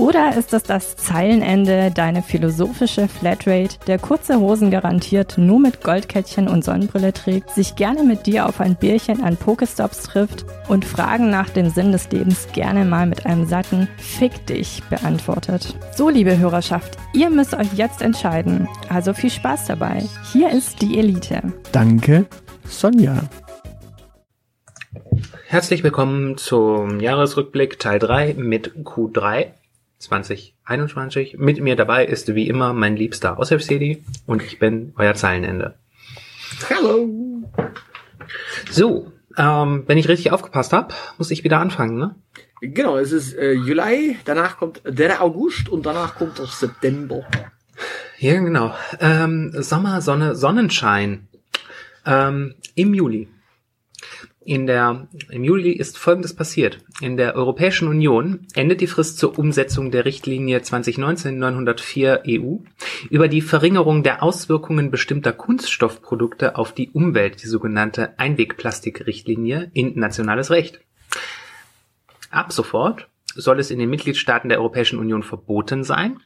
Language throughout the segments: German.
Oder ist es das Zeilenende, deine philosophische Flatrate, der kurze Hosen garantiert nur mit Goldkettchen und Sonnenbrille trägt, sich gerne mit dir auf ein Bierchen an Pokestops trifft und Fragen nach dem Sinn des Lebens gerne mal mit einem satten Fick dich beantwortet? So, liebe Hörerschaft, ihr müsst euch jetzt entscheiden. Also viel Spaß dabei. Hier ist die Elite. Danke, Sonja. Herzlich willkommen zum Jahresrückblick Teil 3 mit Q3. 2021. Mit mir dabei ist wie immer mein liebster Aushilfsjedi und ich bin euer Zeilenende. Hallo. So, ähm, wenn ich richtig aufgepasst habe, muss ich wieder anfangen, ne? Genau, es ist äh, Juli, danach kommt der August und danach kommt der September. Ja, genau. Ähm, Sommer, Sonne, Sonnenschein. Ähm, Im Juli in der, im Juli ist Folgendes passiert. In der Europäischen Union endet die Frist zur Umsetzung der Richtlinie 2019-904 EU über die Verringerung der Auswirkungen bestimmter Kunststoffprodukte auf die Umwelt, die sogenannte Einwegplastikrichtlinie, in nationales Recht. Ab sofort soll es in den Mitgliedstaaten der Europäischen Union verboten sein,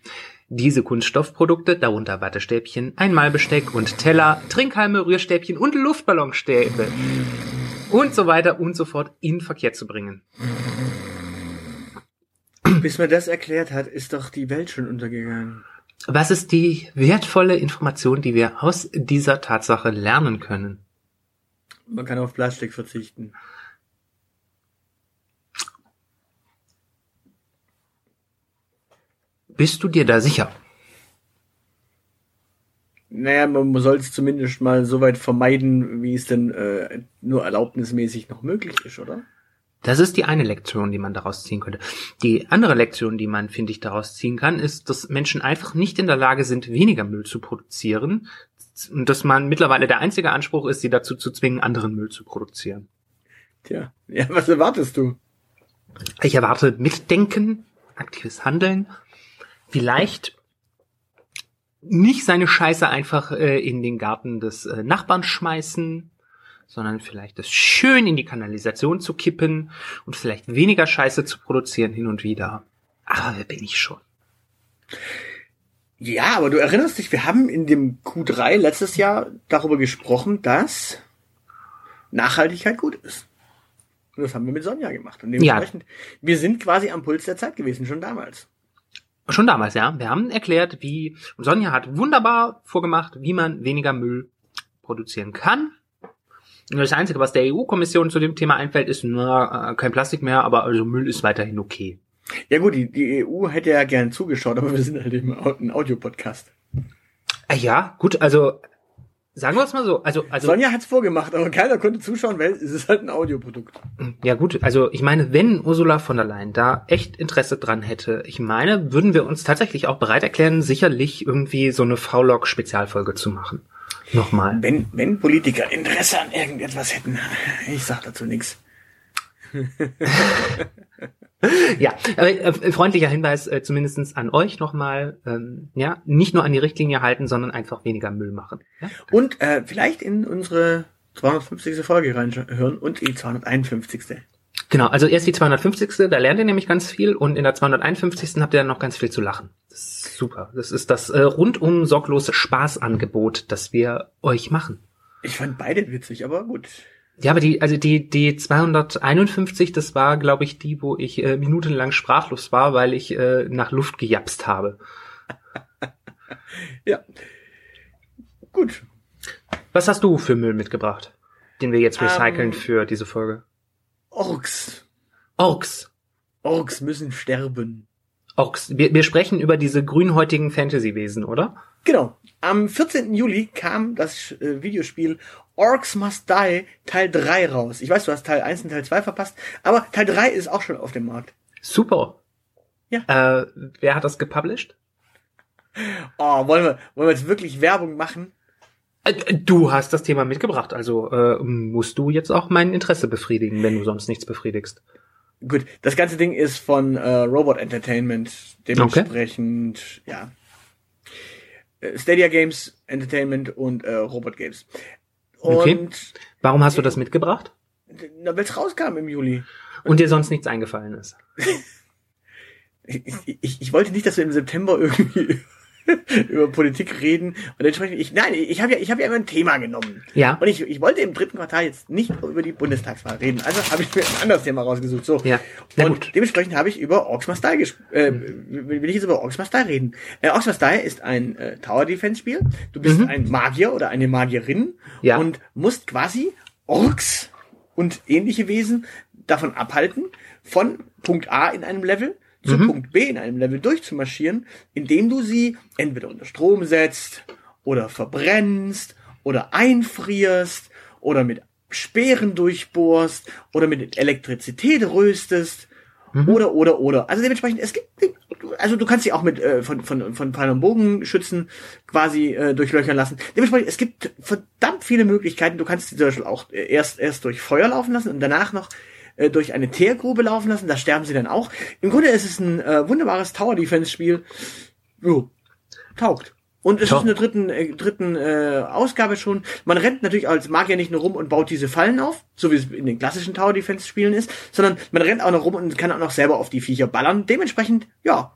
diese Kunststoffprodukte, darunter Wattestäbchen, Einmalbesteck und Teller, Trinkhalme, Rührstäbchen und Luftballonstäbe, und so weiter und so fort in Verkehr zu bringen. Bis man das erklärt hat, ist doch die Welt schon untergegangen. Was ist die wertvolle Information, die wir aus dieser Tatsache lernen können? Man kann auf Plastik verzichten. Bist du dir da sicher? Naja, man soll es zumindest mal so weit vermeiden, wie es denn äh, nur erlaubnismäßig noch möglich ist, oder? Das ist die eine Lektion, die man daraus ziehen könnte. Die andere Lektion, die man, finde ich, daraus ziehen kann, ist, dass Menschen einfach nicht in der Lage sind, weniger Müll zu produzieren und dass man mittlerweile der einzige Anspruch ist, sie dazu zu zwingen, anderen Müll zu produzieren. Tja, ja, was erwartest du? Ich erwarte Mitdenken, aktives Handeln, vielleicht nicht seine Scheiße einfach äh, in den Garten des äh, Nachbarn schmeißen, sondern vielleicht das schön in die Kanalisation zu kippen und vielleicht weniger Scheiße zu produzieren hin und wieder. Aber wer bin ich schon? Ja, aber du erinnerst dich, wir haben in dem Q3 letztes Jahr darüber gesprochen, dass Nachhaltigkeit gut ist. Und das haben wir mit Sonja gemacht. Und dementsprechend, ja. wir sind quasi am Puls der Zeit gewesen, schon damals. Schon damals, ja. Wir haben erklärt, wie, und Sonja hat wunderbar vorgemacht, wie man weniger Müll produzieren kann. Und das Einzige, was der EU-Kommission zu dem Thema einfällt, ist, na, äh, kein Plastik mehr, aber also Müll ist weiterhin okay. Ja gut, die, die EU hätte ja gern zugeschaut, aber wir sind halt eben ein Audiopodcast. Äh, ja, gut, also Sagen wir es mal so. Also, also Sonja hat's vorgemacht, aber keiner konnte zuschauen, weil es ist halt ein Audioprodukt. Ja gut, also ich meine, wenn Ursula von der Leyen da echt Interesse dran hätte, ich meine, würden wir uns tatsächlich auch bereit erklären, sicherlich irgendwie so eine V-Log-Spezialfolge zu machen. Nochmal. Wenn, wenn Politiker Interesse an irgendetwas hätten, ich sag dazu nichts. ja, aber äh, freundlicher Hinweis äh, zumindest an euch nochmal, ähm, ja, nicht nur an die Richtlinie halten, sondern einfach weniger Müll machen. Ja? Und äh, vielleicht in unsere 250. Folge reinhören und die 251. Genau, also erst die 250. Da lernt ihr nämlich ganz viel und in der 251. habt ihr dann noch ganz viel zu lachen. Das ist super. Das ist das äh, rundum sorglose Spaßangebot, das wir euch machen. Ich fand beide witzig, aber gut. Ja, aber die, also die, die 251, das war, glaube ich, die, wo ich äh, minutenlang sprachlos war, weil ich äh, nach Luft gejapst habe. ja. Gut. Was hast du für Müll mitgebracht, den wir jetzt recyceln um, ähm, für diese Folge? Orks. Orks. Orks müssen sterben. Orks. Wir, wir sprechen über diese grünhäutigen Fantasy-Wesen, oder? Genau. Am 14. Juli kam das äh, Videospiel Orcs Must Die Teil 3 raus. Ich weiß, du hast Teil 1 und Teil 2 verpasst, aber Teil 3 ist auch schon auf dem Markt. Super. Ja. Äh, wer hat das gepublished? Oh, wollen wir, wollen wir jetzt wirklich Werbung machen? Äh, du hast das Thema mitgebracht, also äh, musst du jetzt auch mein Interesse befriedigen, wenn du sonst nichts befriedigst. Gut, das ganze Ding ist von äh, Robot Entertainment, dementsprechend, okay. ja. Äh, Stadia Games Entertainment und äh, Robot Games. Und okay. Warum hast du das mitgebracht? Na, weil es rauskam im Juli. Und dir sonst nichts eingefallen ist. ich, ich, ich wollte nicht, dass wir im September irgendwie über Politik reden. Und entsprechend ich nein ich habe ja ich habe ja immer ein Thema genommen. Ja. Und ich, ich wollte im dritten Quartal jetzt nicht über die Bundestagswahl reden. Also habe ich mir ein anderes Thema rausgesucht. So. Ja. Na und gut. dementsprechend habe ich über Style äh, will ich jetzt über Style reden. Äh, Style ist ein äh, Tower Defense Spiel. Du bist mhm. ein Magier oder eine Magierin ja. und musst quasi Orks und ähnliche Wesen davon abhalten von Punkt A in einem Level zu mhm. Punkt B in einem Level durchzumarschieren, indem du sie entweder unter Strom setzt oder verbrennst oder einfrierst oder mit Speeren durchbohrst oder mit Elektrizität röstest mhm. oder oder oder. Also dementsprechend es gibt also du kannst sie auch mit äh, von von von Pfeil und Bogenschützen quasi äh, durchlöchern lassen. Dementsprechend es gibt verdammt viele Möglichkeiten. Du kannst sie zum Beispiel auch äh, erst erst durch Feuer laufen lassen und danach noch äh, durch eine Teergrube laufen lassen. Da sterben sie dann auch. Im Grunde ist es ein äh, wunderbares Tower Defense Spiel. Jo, taugt. Und es Top. ist in der dritten, äh, dritten äh, Ausgabe schon. Man rennt natürlich als Magier nicht nur rum und baut diese Fallen auf, so wie es in den klassischen Tower Defense Spielen ist, sondern man rennt auch noch rum und kann auch noch selber auf die Viecher ballern. Dementsprechend, ja,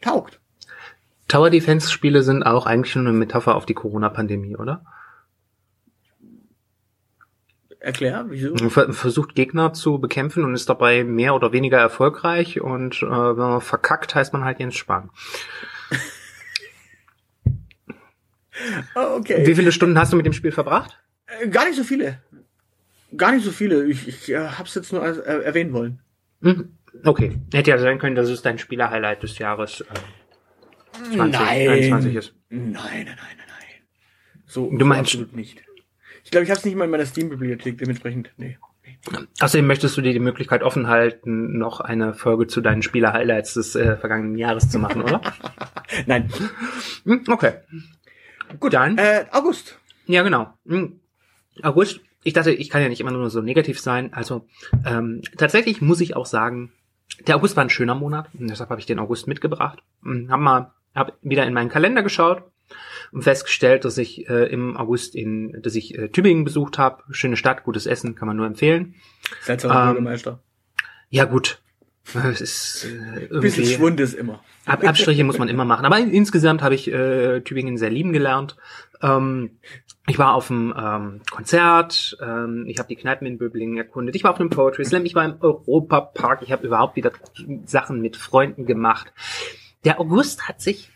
taugt. Tower Defense Spiele sind auch eigentlich schon eine Metapher auf die Corona-Pandemie, oder? Erklär, wieso? Versucht Gegner zu bekämpfen und ist dabei mehr oder weniger erfolgreich und äh, wenn man verkackt, heißt man halt Jens Spahn. oh, okay. Wie viele Stunden hast du mit dem Spiel verbracht? Äh, gar nicht so viele. Gar nicht so viele. Ich, ich äh, hab's jetzt nur äh, erwähnen wollen. Mhm. Okay. Hätte ja sein können, dass es dein Spieler-Highlight des Jahres äh, 2021 ist. Nein, nein, nein, nein, nein. So, du meinst, absolut nicht. Ich glaube, ich habe es nicht mal in meiner Steam-Bibliothek, dementsprechend, nee. Außerdem möchtest du dir die Möglichkeit offen halten, noch eine Folge zu deinen Spieler-Highlights des äh, vergangenen Jahres zu machen, oder? Nein. Hm, okay. Gut, dann. Äh, August. Ja, genau. Hm. August. Ich dachte, ich kann ja nicht immer nur so negativ sein. Also ähm, tatsächlich muss ich auch sagen, der August war ein schöner Monat. Und deshalb habe ich den August mitgebracht. Hm, hab mal, hab wieder in meinen Kalender geschaut festgestellt, dass ich äh, im August in, dass ich äh, Tübingen besucht habe. Schöne Stadt, gutes Essen, kann man nur empfehlen. Seltsamer ähm, Bürgermeister. Ja gut, es ist äh, irgendwie, bisschen Schwund ist immer. Ab, Abstriche muss man immer machen. Aber insgesamt habe ich äh, Tübingen sehr lieben gelernt. Ähm, ich war auf einem ähm, Konzert, ähm, ich habe die Kneipen in Böblingen erkundet, ich war auf einem Poetry Slam, ich war im Europapark, ich habe überhaupt wieder Sachen mit Freunden gemacht. Der August hat sich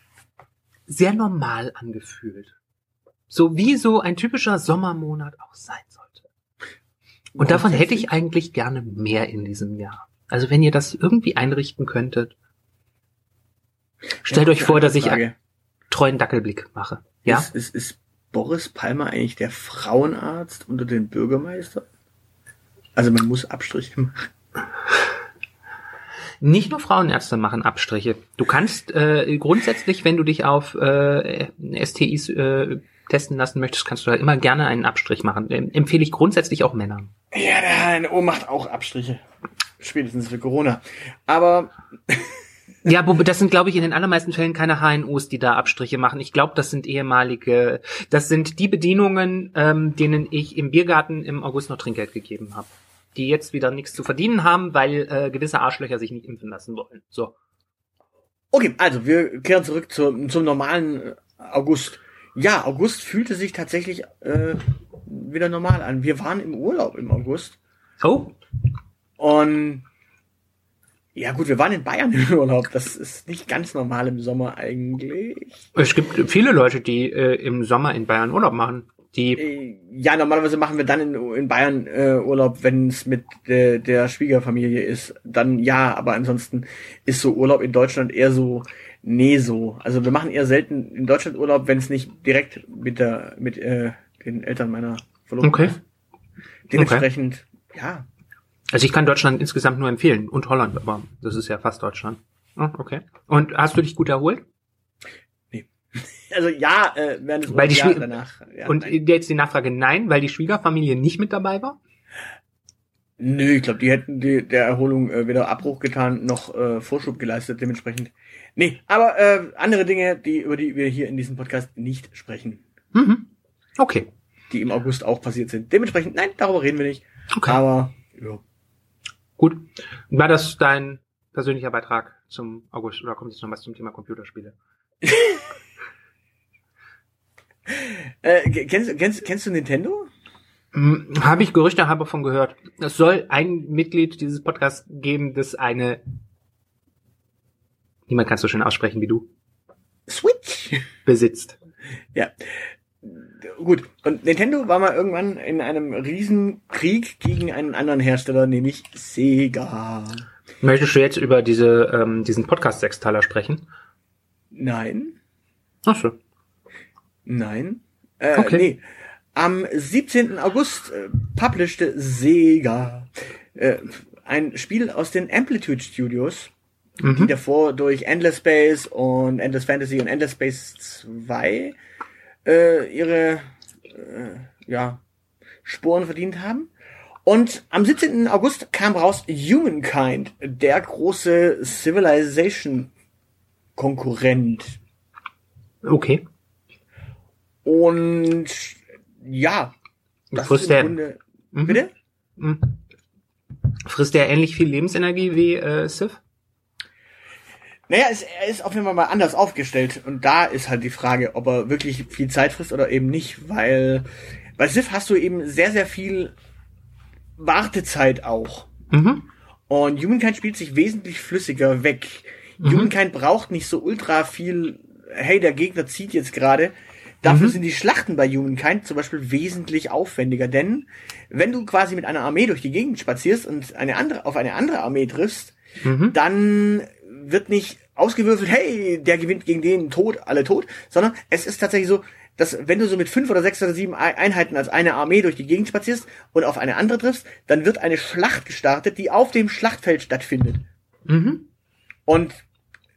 sehr normal angefühlt. So wie so ein typischer Sommermonat auch sein sollte. Und davon hätte ich eigentlich gerne mehr in diesem Jahr. Also wenn ihr das irgendwie einrichten könntet, stellt ja, euch vor, dass ich einen treuen Dackelblick mache. Ja? Ist, ist, ist Boris Palmer eigentlich der Frauenarzt unter den Bürgermeister? Also man muss Abstriche machen. Nicht nur Frauenärzte machen Abstriche. Du kannst äh, grundsätzlich, wenn du dich auf äh, STIs äh, testen lassen möchtest, kannst du da immer gerne einen Abstrich machen. Ähm, empfehle ich grundsätzlich auch Männern. Ja, der HNO macht auch Abstriche. Spätestens für Corona. Aber Ja, das sind, glaube ich, in den allermeisten Fällen keine HNOs, die da Abstriche machen. Ich glaube, das sind ehemalige, das sind die Bedienungen, ähm, denen ich im Biergarten im August noch Trinkgeld gegeben habe die jetzt wieder nichts zu verdienen haben, weil äh, gewisse Arschlöcher sich nicht impfen lassen wollen. So. Okay, also wir kehren zurück zum, zum normalen äh, August. Ja, August fühlte sich tatsächlich äh, wieder normal an. Wir waren im Urlaub im August. Oh. Und ja gut, wir waren in Bayern im Urlaub. Das ist nicht ganz normal im Sommer eigentlich. Es gibt viele Leute, die äh, im Sommer in Bayern Urlaub machen. Die äh, ja, normalerweise machen wir dann in, in Bayern äh, Urlaub, wenn es mit de, der Schwiegerfamilie ist. Dann ja, aber ansonsten ist so Urlaub in Deutschland eher so, nee so. Also wir machen eher selten in Deutschland Urlaub, wenn es nicht direkt mit der mit äh, den Eltern meiner Verlobten okay. ist. Dementsprechend, okay. ja. Also ich kann Deutschland insgesamt nur empfehlen und Holland, aber das ist ja fast Deutschland. Oh, okay. Und hast du dich gut erholt? Also ja, äh, während des weil die ja, danach. Ja, Und nein. jetzt die Nachfrage, nein, weil die Schwiegerfamilie nicht mit dabei war? Nö, ich glaube, die hätten die, der Erholung äh, weder Abbruch getan noch äh, Vorschub geleistet, dementsprechend. Nee, aber äh, andere Dinge, die über die wir hier in diesem Podcast nicht sprechen, Mhm. Okay. die im August auch passiert sind. Dementsprechend, nein, darüber reden wir nicht. Okay. Aber ja. Gut. War das dein persönlicher Beitrag zum August oder kommt jetzt noch was zum Thema Computerspiele? Äh, kennst, kennst, kennst du Nintendo? Hm, Habe ich Gerüchte habe von gehört. Es soll ein Mitglied dieses Podcasts geben, das eine niemand kann es so schön aussprechen wie du Switch. besitzt. Ja. Gut. Und Nintendo war mal irgendwann in einem Riesenkrieg gegen einen anderen Hersteller, nämlich Sega. Möchtest du jetzt über diese ähm, diesen Podcast Sechsteiler sprechen? Nein. Ach so. Nein. Äh, Okay. Nee. Am 17. August äh, publishte Sega äh, ein Spiel aus den Amplitude Studios, die Mhm. davor durch Endless Space und Endless Fantasy und Endless Space 2 äh, ihre äh, ja, Spuren verdient haben. Und am 17. August kam raus Humankind, der große Civilization-Konkurrent. Okay. Und ja, das Frisst der- Grunde. Mhm. Bitte? Mhm. Frisst der ähnlich viel Lebensenergie wie äh, Sif? Naja, es, er ist auf jeden Fall mal anders aufgestellt. Und da ist halt die Frage, ob er wirklich viel Zeit frisst oder eben nicht. Weil bei Sif hast du eben sehr, sehr viel Wartezeit auch. Mhm. Und Humankind spielt sich wesentlich flüssiger weg. Humankind braucht nicht so ultra viel, hey, der Gegner zieht jetzt gerade. Dafür sind die Schlachten bei Humankind zum Beispiel wesentlich aufwendiger, denn wenn du quasi mit einer Armee durch die Gegend spazierst und eine andere, auf eine andere Armee triffst, Mhm. dann wird nicht ausgewürfelt, hey, der gewinnt gegen den tot, alle tot, sondern es ist tatsächlich so, dass wenn du so mit fünf oder sechs oder sieben Ei- Einheiten als eine Armee durch die Gegend spazierst und auf eine andere triffst, dann wird eine Schlacht gestartet, die auf dem Schlachtfeld stattfindet. Mhm. Und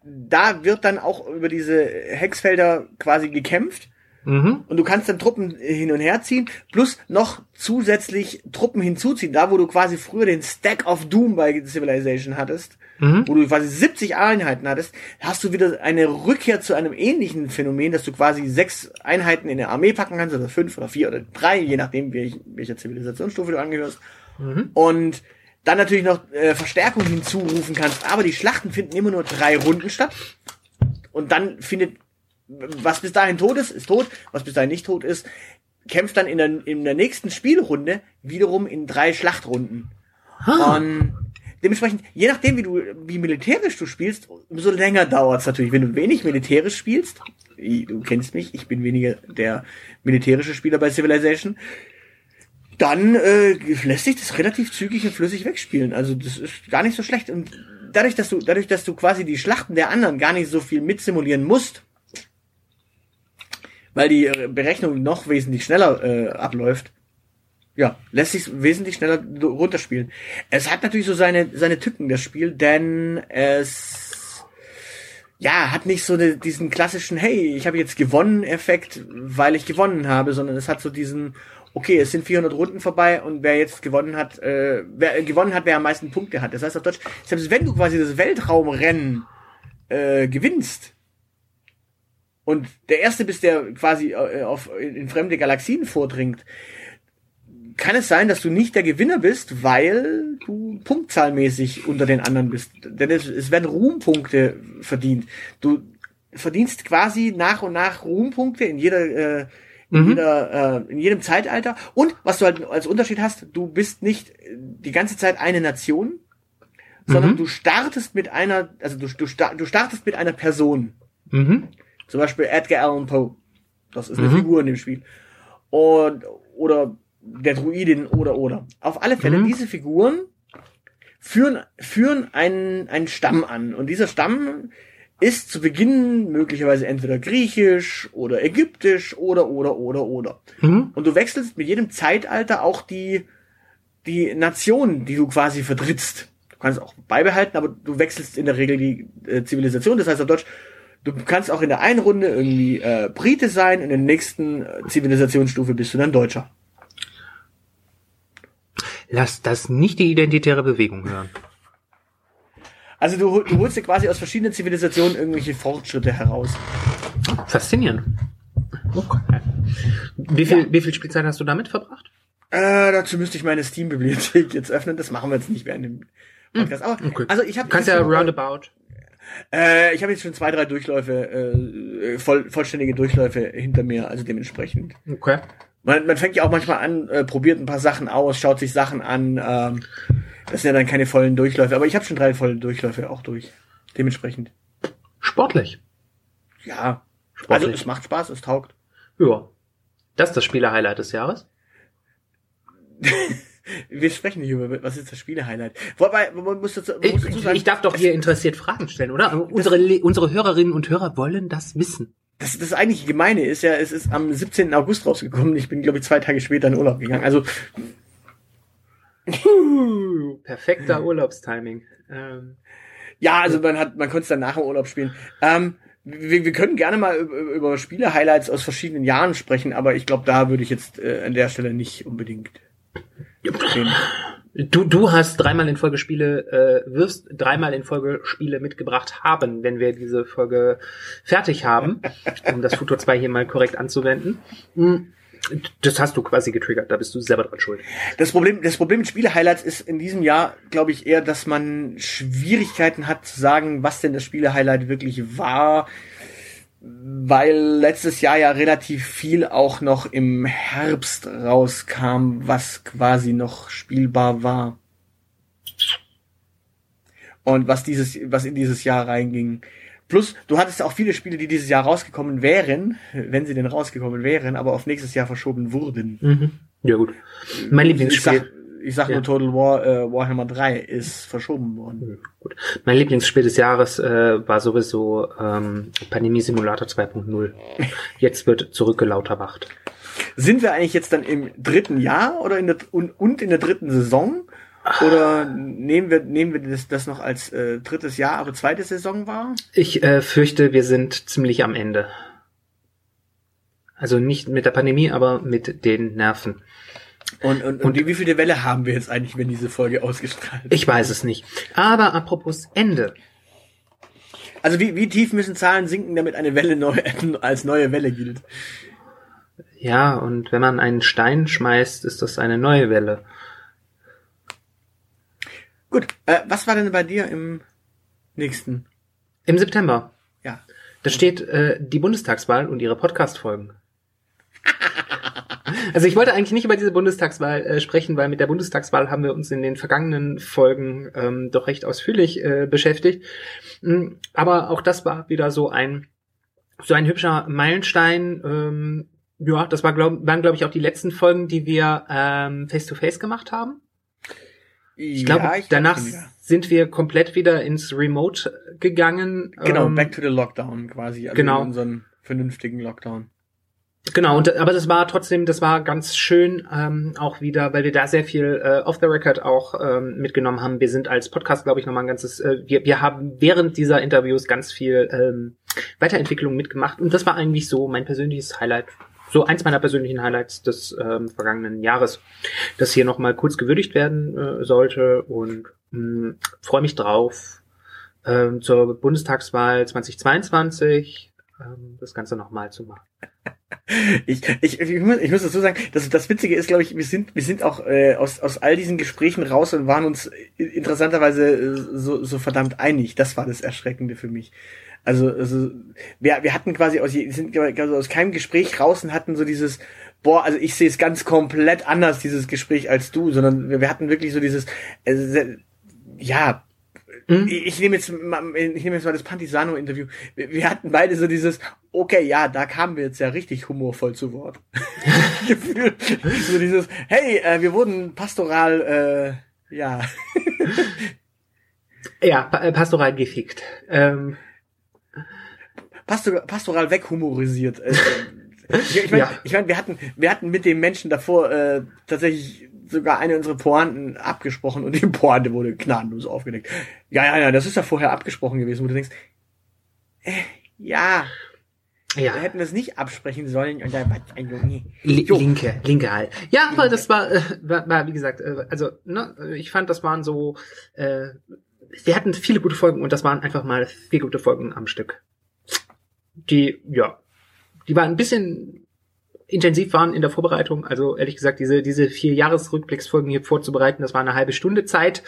da wird dann auch über diese Hexfelder quasi gekämpft. Mhm. Und du kannst dann Truppen hin und her ziehen, plus noch zusätzlich Truppen hinzuziehen. Da, wo du quasi früher den Stack of Doom bei Civilization hattest, Mhm. wo du quasi 70 Einheiten hattest, hast du wieder eine Rückkehr zu einem ähnlichen Phänomen, dass du quasi sechs Einheiten in eine Armee packen kannst, oder fünf oder vier oder drei, je nachdem, welch, welcher Zivilisationsstufe du angehörst. Mhm. Und dann natürlich noch äh, Verstärkung hinzurufen kannst. Aber die Schlachten finden immer nur drei Runden statt. Und dann findet, was bis dahin tot ist, ist tot. Was bis dahin nicht tot ist, kämpft dann in der, in der nächsten Spielrunde wiederum in drei Schlachtrunden. Und dementsprechend, je nachdem, wie du, wie militärisch du spielst, umso länger dauert's natürlich. Wenn du wenig militärisch spielst, du kennst mich, ich bin weniger der militärische Spieler bei Civilization, dann äh, lässt sich das relativ zügig und flüssig wegspielen. Also das ist gar nicht so schlecht. Und dadurch, dass du, dadurch, dass du quasi die Schlachten der anderen gar nicht so viel mitsimulieren musst, weil die äh, Berechnung noch wesentlich schneller äh, abläuft, ja, lässt sich wesentlich schneller runterspielen. Es hat natürlich so seine, seine Tücken, das Spiel, denn es ja, hat nicht so eine, diesen klassischen, hey, ich habe jetzt gewonnen Effekt, weil ich gewonnen habe, sondern es hat so diesen, okay, es sind 400 Runden vorbei und wer jetzt gewonnen hat, äh, wer äh, gewonnen hat, wer am meisten Punkte hat. Das heißt auf Deutsch, selbst wenn du quasi das Weltraumrennen äh, gewinnst und der Erste bist, der quasi äh, auf, in, fremde Galaxien vordringt, kann es sein, dass du nicht der Gewinner bist, weil du punktzahlmäßig unter den anderen bist. Denn es, es werden Ruhmpunkte verdient. Du verdienst quasi nach und nach Ruhmpunkte in jeder, äh, in, Mhm. jeder äh, in jedem Zeitalter. Und was du halt als Unterschied hast, du bist nicht die ganze Zeit eine Nation, sondern Mhm. du startest mit einer, also du, du, du startest mit einer Person. Mhm. Zum Beispiel Edgar Allan Poe. Das ist eine Mhm. Figur in dem Spiel. Und, oder der Druidin oder, oder. Auf alle Fälle, Mhm. diese Figuren führen, führen einen, einen Stamm an. Und dieser Stamm ist zu Beginn möglicherweise entweder griechisch oder ägyptisch oder, oder, oder, oder. Mhm. Und du wechselst mit jedem Zeitalter auch die, die Nation, die du quasi vertrittst. Du kannst auch beibehalten, aber du wechselst in der Regel die äh, Zivilisation. Das heißt auf Deutsch, Du kannst auch in der einen Runde irgendwie äh, Brite sein, in der nächsten äh, Zivilisationsstufe bist du dann Deutscher. Lass das nicht die identitäre Bewegung hören. Also du, du holst dir quasi aus verschiedenen Zivilisationen irgendwelche Fortschritte heraus. Faszinierend. Okay. Wie viel, ja. wie viel Spielzeit hast du damit verbracht? Äh, dazu müsste ich meine Steam-Bibliothek jetzt öffnen. Das machen wir jetzt nicht während dem Podcast. Aber, okay. also ich habe kannst ja roundabout. Äh, ich habe jetzt schon zwei, drei Durchläufe, äh, voll, vollständige Durchläufe hinter mir, also dementsprechend. Okay. Man, man fängt ja auch manchmal an, äh, probiert ein paar Sachen aus, schaut sich Sachen an. Ähm, das sind ja dann keine vollen Durchläufe, aber ich habe schon drei volle Durchläufe auch durch. Dementsprechend. Sportlich. Ja. Sportlich. Also es macht Spaß, es taugt. Ja. Das ist das Spiele-Highlight des Jahres. Wir sprechen nicht über, was ist das Spiele-Highlight. Wobei, man muss dazu, man muss dazu sagen, ich, darf doch hier interessiert Fragen stellen, oder? Unsere, unsere Hörerinnen und Hörer wollen das wissen. Das, das eigentliche Gemeine ist ja, es ist am 17. August rausgekommen. Ich bin, glaube ich, zwei Tage später in Urlaub gegangen. Also Perfekter Urlaubstiming. Ähm, ja, also man hat, man konnte es dann nach dem Urlaub spielen. Ähm, wir, wir können gerne mal über, über Spiele-Highlights aus verschiedenen Jahren sprechen, aber ich glaube, da würde ich jetzt äh, an der Stelle nicht unbedingt. Reden. Du, du hast dreimal in Folge Spiele, äh, wirst dreimal in Folge Spiele mitgebracht haben, wenn wir diese Folge fertig haben, um das Futur 2 hier mal korrekt anzuwenden. Hm. Das hast du quasi getriggert, da bist du selber dran schuld. Das Problem, das Problem mit Spiele-Highlights ist in diesem Jahr, glaube ich, eher, dass man Schwierigkeiten hat zu sagen, was denn das Spiele-Highlight wirklich war, weil letztes Jahr ja relativ viel auch noch im Herbst rauskam, was quasi noch spielbar war. Und was dieses, was in dieses Jahr reinging. Plus, du hattest auch viele Spiele, die dieses Jahr rausgekommen wären, wenn sie denn rausgekommen wären, aber auf nächstes Jahr verschoben wurden. Mhm. Ja gut. Mein Lieblingsspiel. Ich sag, ja. nur Total War äh, Warhammer 3 ist verschoben worden. Gut. Mein Lieblingsspiel des Jahres äh, war sowieso ähm, Pandemie Simulator 2.0. Jetzt wird zurückgelauterwacht. Sind wir eigentlich jetzt dann im dritten Jahr oder in der und, und in der dritten Saison? Oder nehmen wir, nehmen wir das, das noch als äh, drittes Jahr, aber zweite Saison war? Ich äh, fürchte, wir sind ziemlich am Ende. Also nicht mit der Pandemie, aber mit den Nerven. Und, und, und wie viele Welle haben wir jetzt eigentlich, wenn diese Folge ausgestrahlt wird? Ich weiß es nicht. Aber apropos Ende. Also wie, wie tief müssen Zahlen sinken, damit eine Welle neu, als neue Welle gilt? Ja, und wenn man einen Stein schmeißt, ist das eine neue Welle. Gut, äh, was war denn bei dir im nächsten? Im September. Ja. Da steht äh, die Bundestagswahl und ihre Podcast-Folgen. Also ich wollte eigentlich nicht über diese Bundestagswahl äh, sprechen, weil mit der Bundestagswahl haben wir uns in den vergangenen Folgen ähm, doch recht ausführlich äh, beschäftigt. Mm, aber auch das war wieder so ein so ein hübscher Meilenstein. Ähm, ja, das war glaub, waren glaube ich auch die letzten Folgen, die wir ähm, face to face gemacht haben. Ich glaube, ja, danach sind wir komplett wieder ins Remote gegangen. Genau, ähm, back to the Lockdown quasi, also genau. in unseren vernünftigen Lockdown. Genau, und, aber das war trotzdem, das war ganz schön ähm, auch wieder, weil wir da sehr viel äh, off the record auch ähm, mitgenommen haben. Wir sind als Podcast, glaube ich, nochmal ein ganzes, äh, wir, wir haben während dieser Interviews ganz viel ähm, Weiterentwicklung mitgemacht und das war eigentlich so mein persönliches Highlight so eins meiner persönlichen Highlights des ähm, vergangenen Jahres, das hier nochmal kurz gewürdigt werden äh, sollte und hm, freue mich drauf ähm, zur Bundestagswahl 2022 ähm, das Ganze nochmal zu machen. Ich, ich, ich, muss, ich muss dazu sagen, dass das Witzige ist, glaube ich, wir sind, wir sind auch äh, aus, aus all diesen Gesprächen raus und waren uns interessanterweise äh, so, so verdammt einig. Das war das Erschreckende für mich. Also, also wir, wir hatten quasi aus, sind also aus keinem Gespräch raus und hatten so dieses, boah, also ich sehe es ganz komplett anders, dieses Gespräch als du, sondern wir, wir hatten wirklich so dieses, äh, ja, hm? Ich nehme jetzt, mal, ich nehme jetzt mal das Pantisano-Interview. Wir, hatten beide so dieses, okay, ja, da kamen wir jetzt ja richtig humorvoll zu Wort. Gefühl. so dieses, hey, äh, wir wurden pastoral, äh, ja. ja, pa äh, pastoral gefickt. Ähm. Pastor, pastoral weghumorisiert. Äh, ich, ich meine, ja. ich mein, wir hatten, wir hatten mit dem Menschen davor äh, tatsächlich sogar eine unserer Pointen abgesprochen und die Pointe wurde gnadenlos aufgedeckt. Ja, ja, ja, das ist ja vorher abgesprochen gewesen, wo du denkst, äh, Ja. Ja. Wir hätten das nicht absprechen sollen und dann ein Junge. Linke, linke halt. Ja, aber das war, äh, war, war, wie gesagt, äh, also, ne, ich fand, das waren so, äh, wir hatten viele gute Folgen und das waren einfach mal vier gute Folgen am Stück. Die, ja, die waren ein bisschen intensiv waren in der Vorbereitung. Also ehrlich gesagt, diese, diese vier Jahresrückblicksfolgen hier vorzubereiten, das war eine halbe Stunde Zeit.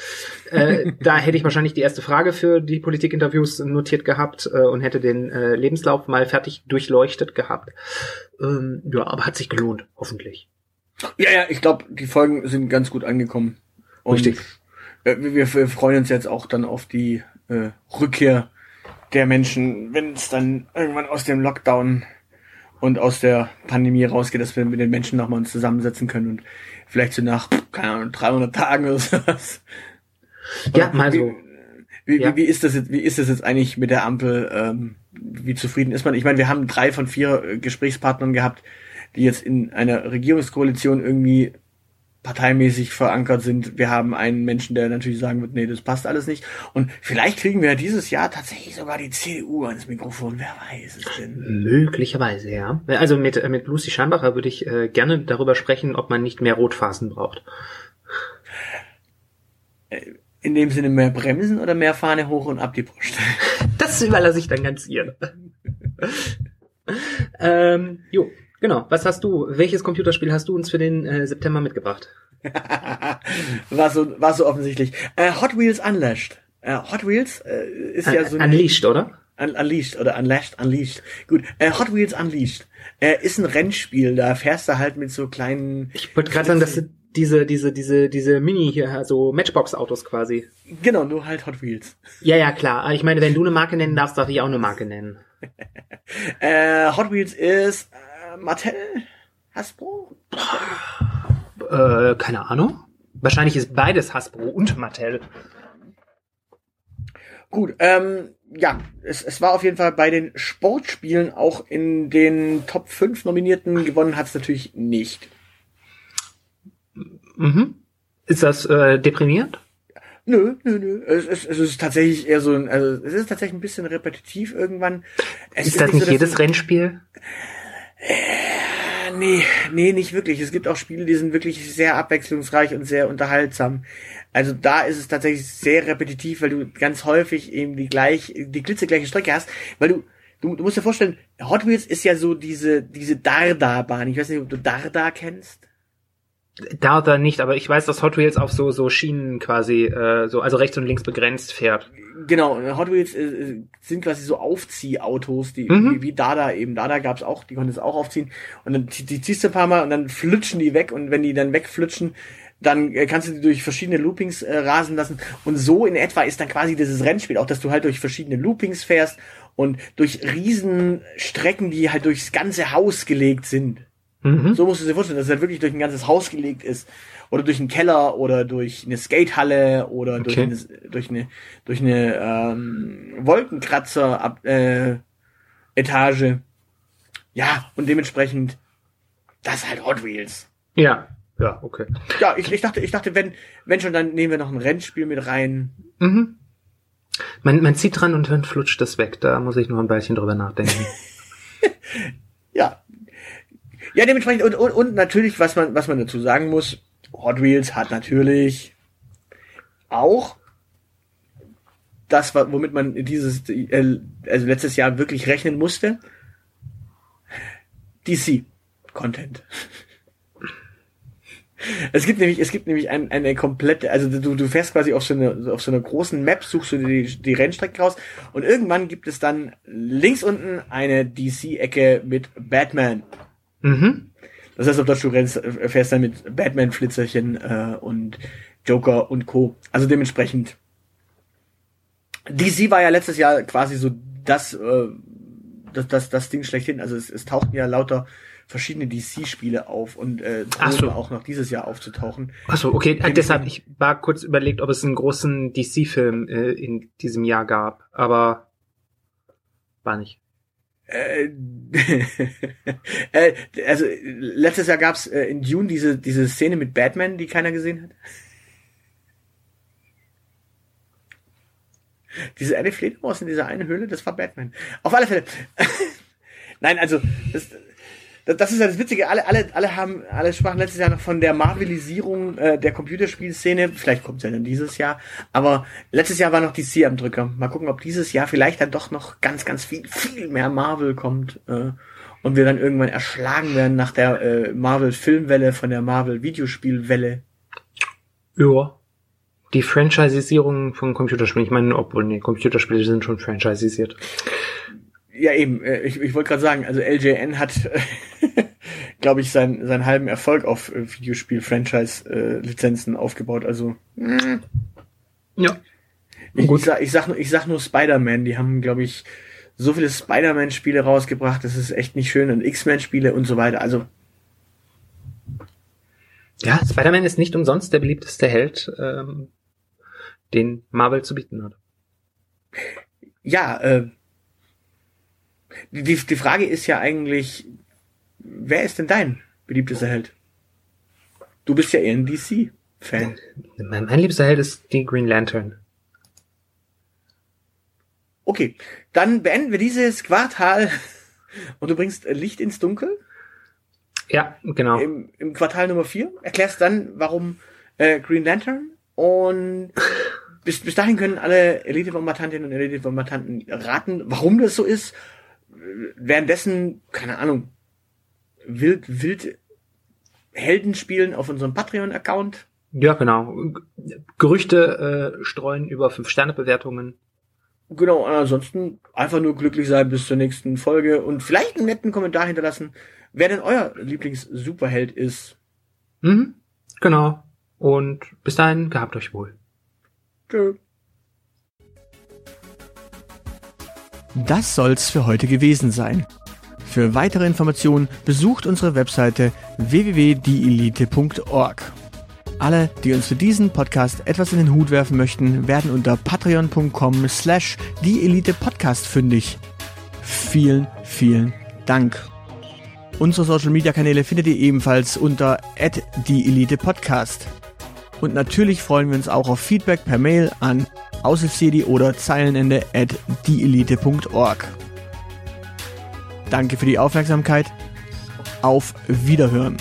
Äh, da hätte ich wahrscheinlich die erste Frage für die Politikinterviews notiert gehabt äh, und hätte den äh, Lebenslauf mal fertig durchleuchtet gehabt. Ähm, ja, aber hat sich gelohnt, hoffentlich. Ja, ja, ich glaube, die Folgen sind ganz gut angekommen. Und, Richtig. Äh, wir, wir freuen uns jetzt auch dann auf die äh, Rückkehr der Menschen, wenn es dann irgendwann aus dem Lockdown und aus der Pandemie rausgeht, dass wir mit den Menschen nochmal uns zusammensetzen können und vielleicht so nach, keine Ahnung, 300 Tagen oder sowas. Ja, mal so. Wie, ja. wie, wie, ist das jetzt, wie ist das jetzt eigentlich mit der Ampel? Ähm, wie zufrieden ist man? Ich meine, wir haben drei von vier äh, Gesprächspartnern gehabt, die jetzt in einer Regierungskoalition irgendwie parteimäßig verankert sind. Wir haben einen Menschen, der natürlich sagen wird, nee, das passt alles nicht. Und vielleicht kriegen wir ja dieses Jahr tatsächlich sogar die CDU ans Mikrofon. Wer weiß es denn? Möglicherweise, ja. Also mit, mit Lucy Schambacher würde ich äh, gerne darüber sprechen, ob man nicht mehr Rotphasen braucht. Äh, in dem Sinne mehr Bremsen oder mehr Fahne hoch und ab die Brust? Das überlasse ich dann ganz ihr. ähm, jo, Genau. Was hast du? Welches Computerspiel hast du uns für den äh, September mitgebracht? war so, war so offensichtlich. Äh, Hot Wheels Unleashed. Äh, Hot Wheels äh, ist Un ja so Unleashed, oder? Un Unleashed oder Unleashed, Unleashed. Gut. Äh, Hot Wheels Unleashed. Äh, ist ein Rennspiel. Da fährst du halt mit so kleinen. Ich wollte gerade sagen, das sind diese, diese, diese, diese Mini hier, also Matchbox-Autos quasi. Genau, nur halt Hot Wheels. Ja, ja, klar. Ich meine, wenn du eine Marke nennen darfst, darf ich auch eine Marke nennen. äh, Hot Wheels ist Mattel? Hasbro? Äh, keine Ahnung. Wahrscheinlich ist beides Hasbro und Mattel. Gut, ähm, ja, es, es war auf jeden Fall bei den Sportspielen auch in den Top 5 Nominierten. Gewonnen hat es natürlich nicht. Mhm. Ist das äh, deprimierend? Nö, nö, nö. Es, es, es ist tatsächlich eher so ein, also es ist tatsächlich ein bisschen repetitiv irgendwann. Es ist, ist das nicht so, jedes Rennspiel? Äh, nee, nee, nicht wirklich. Es gibt auch Spiele, die sind wirklich sehr abwechslungsreich und sehr unterhaltsam. Also da ist es tatsächlich sehr repetitiv, weil du ganz häufig eben die gleich, die glitzegleiche Strecke hast, weil du, du, du musst dir vorstellen, Hot Wheels ist ja so diese, diese Darda-Bahn. Ich weiß nicht, ob du Darda kennst. Darda nicht, aber ich weiß, dass Hot Wheels auf so so Schienen quasi äh, so also rechts und links begrenzt fährt. Genau, Hot Wheels äh, sind quasi so Aufziehautos, die mhm. wie, wie Dada eben. Dada gab's auch, die konnten es auch aufziehen und dann die, die ziehst du ein paar mal und dann flutschen die weg und wenn die dann wegflutschen, dann äh, kannst du die durch verschiedene Loopings äh, rasen lassen und so in etwa ist dann quasi dieses Rennspiel auch, dass du halt durch verschiedene Loopings fährst und durch Riesenstrecken, die halt durchs ganze Haus gelegt sind. Mhm. So musst du dir vorstellen, dass es halt wirklich durch ein ganzes Haus gelegt ist. Oder durch einen Keller oder durch eine Skatehalle oder okay. durch eine, durch eine, durch eine ähm, Wolkenkratzer ab, äh, Etage. Ja, und dementsprechend, das ist halt Hot Wheels. Ja, ja, okay. Ja, ich, ich dachte, ich dachte, wenn, wenn schon, dann nehmen wir noch ein Rennspiel mit rein. Mhm. Man, man zieht dran und dann flutscht das weg. Da muss ich noch ein Weilchen drüber nachdenken. ja, ja, dementsprechend und, und, und natürlich, was man, was man dazu sagen muss, Hot Wheels hat natürlich auch das, womit man dieses, äh, also letztes Jahr wirklich rechnen musste. DC Content. Es gibt nämlich, es gibt nämlich ein, eine komplette, also du, du fährst quasi auf so, eine, auf so einer großen Map, suchst du die, die Rennstrecke raus und irgendwann gibt es dann links unten eine DC-Ecke mit Batman. Mhm. Das heißt, auf Deutsch, du rennst, äh, fährst dann mit Batman-Flitzerchen äh, und Joker und Co. Also dementsprechend. DC war ja letztes Jahr quasi so das, äh, das, das, das Ding schlechthin. Also es, es tauchten ja lauter verschiedene DC-Spiele auf und äh, so. auch noch dieses Jahr aufzutauchen. Achso, okay. Äh, deshalb, ich war kurz überlegt, ob es einen großen DC-Film äh, in diesem Jahr gab, aber war nicht. Äh, äh, also letztes Jahr gab's äh, in Dune diese diese Szene mit Batman, die keiner gesehen hat. Diese eine Fledermaus in dieser einen Höhle, das war Batman. Auf alle Fälle. Nein, also das, das ist ja das Witzige. Alle, alle, alle haben, alle sprachen letztes Jahr noch von der Marvelisierung äh, der Computerspielszene. Vielleicht kommt es ja dann dieses Jahr. Aber letztes Jahr war noch DC am Drücker. Mal gucken, ob dieses Jahr vielleicht dann doch noch ganz, ganz viel, viel mehr Marvel kommt. Äh, und wir dann irgendwann erschlagen werden nach der äh, Marvel-Filmwelle von der Marvel-Videospielwelle. Ja. Die Franchisierung von Computerspielen. Ich meine, obwohl, nee, Computerspiele sind schon franchisisiert. Ja, eben. Äh, ich, ich wollte gerade sagen, also LJN hat, glaube ich, sein, seinen halben Erfolg auf äh, Videospiel-Franchise-Lizenzen aufgebaut. Also. Ja. Ich, ich, sag, ich, sag, nur, ich sag nur Spider-Man. Die haben, glaube ich, so viele Spider-Man-Spiele rausgebracht. Das ist echt nicht schön. Und X-Men-Spiele und so weiter. Also. Ja, Spider-Man ist nicht umsonst der beliebteste Held, ähm, den Marvel zu bieten hat. Ja, äh, die, die Frage ist ja eigentlich, wer ist denn dein beliebtester Held? Du bist ja eher ein DC-Fan. Mein, mein liebster Held ist die Green Lantern. Okay, dann beenden wir dieses Quartal und du bringst Licht ins Dunkel. Ja, genau. Im, im Quartal Nummer 4. Erklärst dann, warum äh, Green Lantern und bis, bis dahin können alle Elite-Bombardantinnen und Elite-Bombardanten raten, warum das so ist währenddessen, keine Ahnung, wild, wild Helden spielen auf unserem Patreon-Account. Ja, genau. Gerüchte äh, streuen über Fünf-Sterne-Bewertungen. Genau, ansonsten einfach nur glücklich sein bis zur nächsten Folge und vielleicht einen netten Kommentar hinterlassen, wer denn euer Lieblings-Superheld ist. Mhm, genau. Und bis dahin, gehabt euch wohl. Tschö. Das soll's für heute gewesen sein. Für weitere Informationen besucht unsere Webseite www.dielite.org. Alle, die uns für diesen Podcast etwas in den Hut werfen möchten, werden unter patreon.com slash dieelitepodcast fündig. Vielen, vielen Dank. Unsere Social Media Kanäle findet ihr ebenfalls unter dieelitepodcast. Und natürlich freuen wir uns auch auf Feedback per Mail an Aushilfsjedi oder Zeilenende at dieelite.org. Danke für die Aufmerksamkeit. Auf Wiederhören.